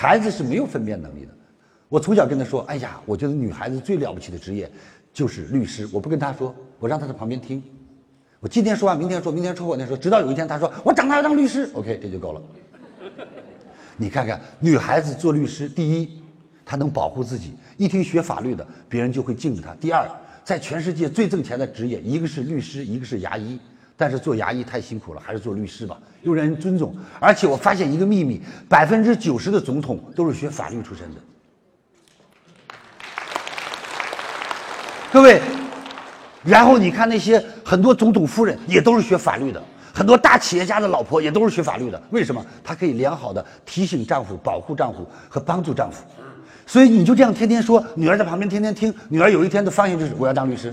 孩子是没有分辨能力的。我从小跟他说：“哎呀，我觉得女孩子最了不起的职业就是律师。”我不跟他说，我让他在旁边听。我今天说完，明天说，明天说，后天说，直到有一天他说：“我长大要当律师。”OK，这就够了。你看看，女孩子做律师，第一，她能保护自己。一听学法律的，别人就会敬着她。第二，在全世界最挣钱的职业，一个是律师，一个是牙医。但是做牙医太辛苦了，还是做律师吧，又让人尊重。而且我发现一个秘密：百分之九十的总统都是学法律出身的。各位，然后你看那些很多总统夫人也都是学法律的，很多大企业家的老婆也都是学法律的。为什么？她可以良好的提醒丈夫、保护丈夫和帮助丈夫。所以你就这样天天说，女儿在旁边天天听，女儿有一天的方向就是我要当律师。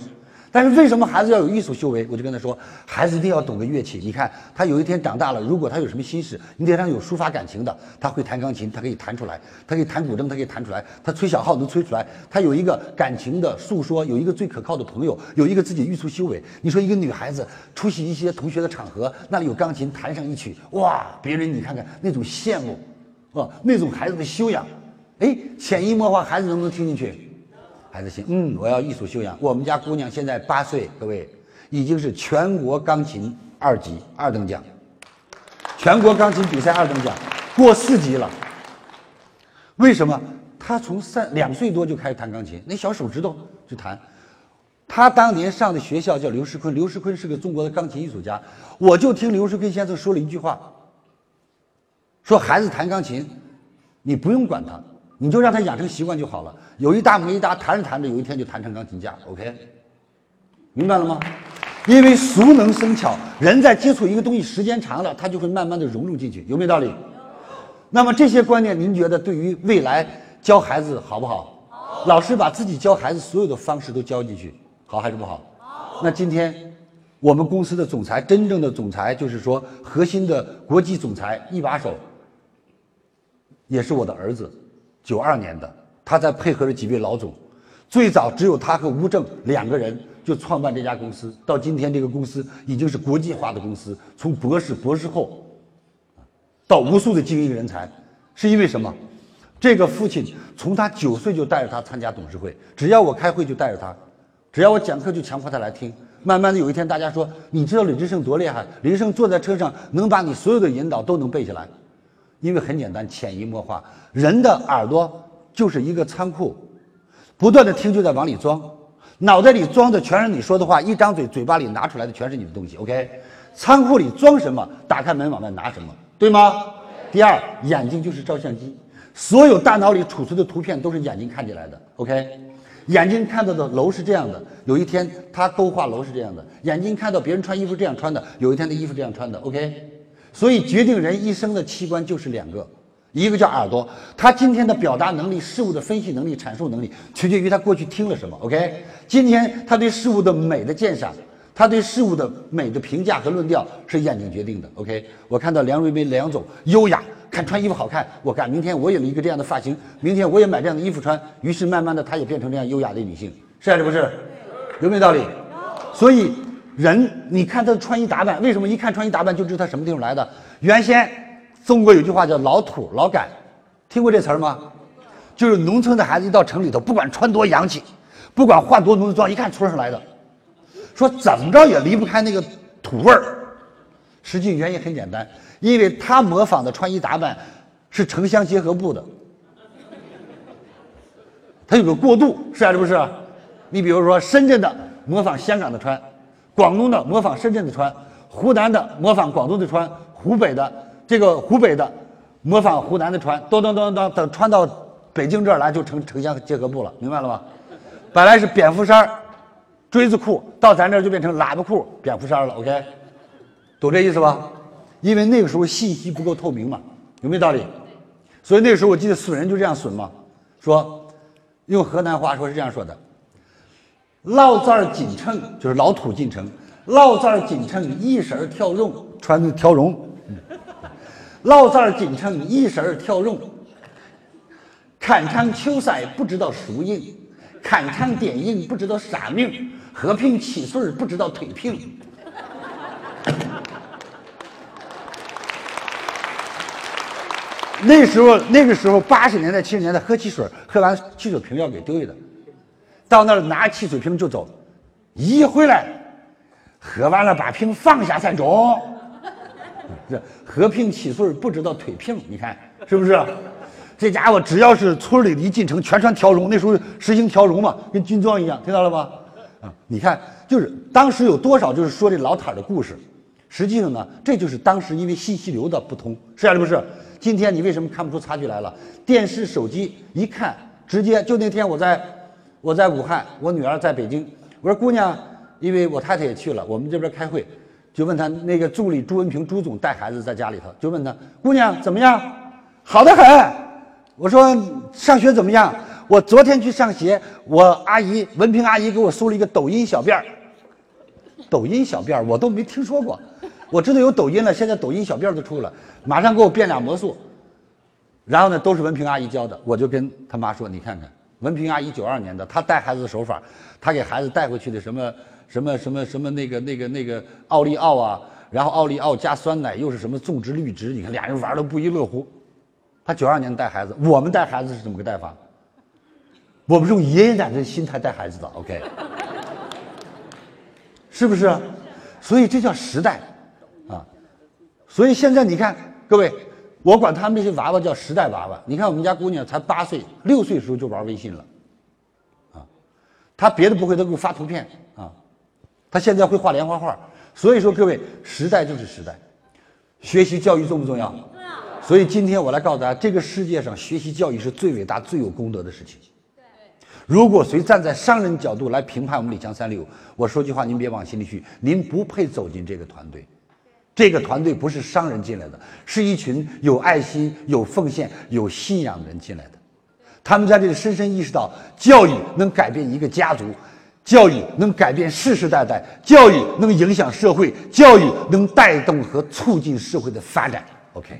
但是为什么孩子要有艺术修为？我就跟他说，孩子一定要懂个乐器。你看他有一天长大了，如果他有什么心事，你得让有抒发感情的，他会弹钢琴，他可以弹出来；他可以弹古筝，他可以弹出来；他吹小号能吹出来。他有一个感情的诉说，有一个最可靠的朋友，有一个自己艺术修为。你说一个女孩子出席一些同学的场合，那里有钢琴，弹上一曲，哇，别人你看看那种羡慕，啊，那种孩子的修养，哎，潜移默化，孩子能不能听进去？孩子心，嗯，我要艺术修养。我们家姑娘现在八岁，各位已经是全国钢琴二级二等奖，全国钢琴比赛二等奖，过四级了。为什么？她从三两岁多就开始弹钢琴，那小手指头就弹。她当年上的学校叫刘世坤，刘世坤是个中国的钢琴艺术家。我就听刘世坤先生说了一句话，说孩子弹钢琴，你不用管他。你就让他养成习惯就好了。有一搭没一搭，弹着弹着，有一天就弹成钢琴家。OK，明白了吗？因为熟能生巧，人在接触一个东西时间长了，他就会慢慢的融入进去，有没有道理？那么这些观念，您觉得对于未来教孩子好不好？老师把自己教孩子所有的方式都教进去，好还是不？好。那今天我们公司的总裁，真正的总裁，就是说核心的国际总裁一把手，也是我的儿子。九二年的，他在配合着几位老总，最早只有他和吴正两个人就创办这家公司，到今天这个公司已经是国际化的公司，从博士、博士后，到无数的精英人才，是因为什么？这个父亲从他九岁就带着他参加董事会，只要我开会就带着他，只要我讲课就强迫他来听。慢慢的有一天，大家说，你知道李志胜多厉害？李志胜坐在车上能把你所有的引导都能背下来。因为很简单，潜移默化，人的耳朵就是一个仓库，不断的听就在往里装，脑袋里装的全是你说的话，一张嘴嘴巴里拿出来的全是你的东西。OK，仓库里装什么，打开门往外拿什么，对吗？第二，眼睛就是照相机，所有大脑里储存的图片都是眼睛看进来的。OK，眼睛看到的楼是这样的，有一天他勾画楼是这样的，眼睛看到别人穿衣服这样穿的，有一天的衣服这样穿的。OK。所以，决定人一生的器官就是两个，一个叫耳朵，他今天的表达能力、事物的分析能力、阐述能力，取决于他过去听了什么。OK，今天他对事物的美的鉴赏，他对事物的美的评价和论调是眼睛决定的。OK，我看到梁瑞梅梁总优雅，看穿衣服好看，我干，明天我有一个这样的发型，明天我也买这样的衣服穿，于是慢慢的，她也变成这样优雅的女性，是还是不是？有没有道理？所以。人，你看他的穿衣打扮，为什么一看穿衣打扮就知道他什么地方来的？原先中国有句话叫“老土老感”，听过这词儿吗？就是农村的孩子一到城里头，不管穿多洋气，不管化多浓的妆，一看村上来的，说怎么着也离不开那个土味儿。实际原因很简单，因为他模仿的穿衣打扮是城乡结合部的，他有个过渡，是还是不是？你比如说深圳的模仿香港的穿。广东的模仿深圳的穿，湖南的模仿广东的穿，湖北的这个湖北的模仿湖南的穿，咚咚咚咚，等穿到北京这儿来就成城乡结合部了，明白了吧？本来是蝙蝠衫、锥子裤，到咱这儿就变成喇叭裤、蝙蝠衫了。OK，懂这意思吧？因为那个时候信息不够透明嘛，有没有道理？所以那个时候我记得损人就这样损嘛，说用河南话说是这样说的。老子儿进城就是老土进城，老子儿进城一身条绒，穿的跳绒。老子儿进城一身条绒，看场球赛不知道输赢，看场电影不知道啥名，喝瓶汽水不知道退瓶。那时候那个时候八十年代七十年代喝汽水，喝完汽水瓶要给丢的，到那儿拿汽水瓶就走，一回来，喝完了把瓶放下才中。这和平七岁不知道推平，你看是不是？这家伙只要是村里一进城，全穿条绒。那时候实行条绒嘛，跟军装一样，听到了吧？啊，你看，就是当时有多少就是说这老坦的故事。实际上呢，这就是当时因为信息流的不通，是还是不是？今天你为什么看不出差距来了？电视、手机一看，直接就那天我在我在武汉，我女儿在北京，我说姑娘，因为我太太也去了，我们这边开会，就问她那个助理朱文平朱总带孩子在家里头，就问她姑娘怎么样？好的很。我说上学怎么样？我昨天去上学，我阿姨文平阿姨给我梳了一个抖音小辫儿。抖音小辫儿我都没听说过，我知道有抖音了，现在抖音小辫儿都出了，马上给我变俩魔术。然后呢，都是文平阿姨教的，我就跟他妈说：“你看看，文平阿姨九二年的，她带孩子的手法，她给孩子带回去的什么什么什么什么那个那个那个奥利奥啊，然后奥利奥加酸奶又是什么种植绿植，你看俩人玩的不亦乐乎。”他九二年带孩子，我们带孩子是怎么个带法？我们是用爷爷奶奶的心态带孩子的，OK？是不是？所以这叫时代啊！所以现在你看，各位，我管他们这些娃娃叫时代娃娃。你看我们家姑娘才八岁，六岁时候就玩微信了，啊，她别的不会，她给我发图片啊，她现在会画连环画。所以说，各位，时代就是时代，学习教育重不重要？所以今天我来告诉大家，这个世界上学习教育是最伟大、最有功德的事情。对如果谁站在商人角度来评判我们李强三六，我说句话您别往心里去，您不配走进这个团队。这个团队不是商人进来的，是一群有爱心、有奉献、有信仰的人进来的。他们在这里深深意识到，教育能改变一个家族，教育能改变世世代代，教育能影响社会，教育能带动和促进社会的发展。OK。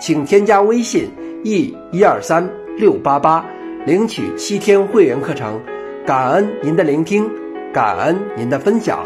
请添加微信 e 一二三。六八八，领取七天会员课程，感恩您的聆听，感恩您的分享。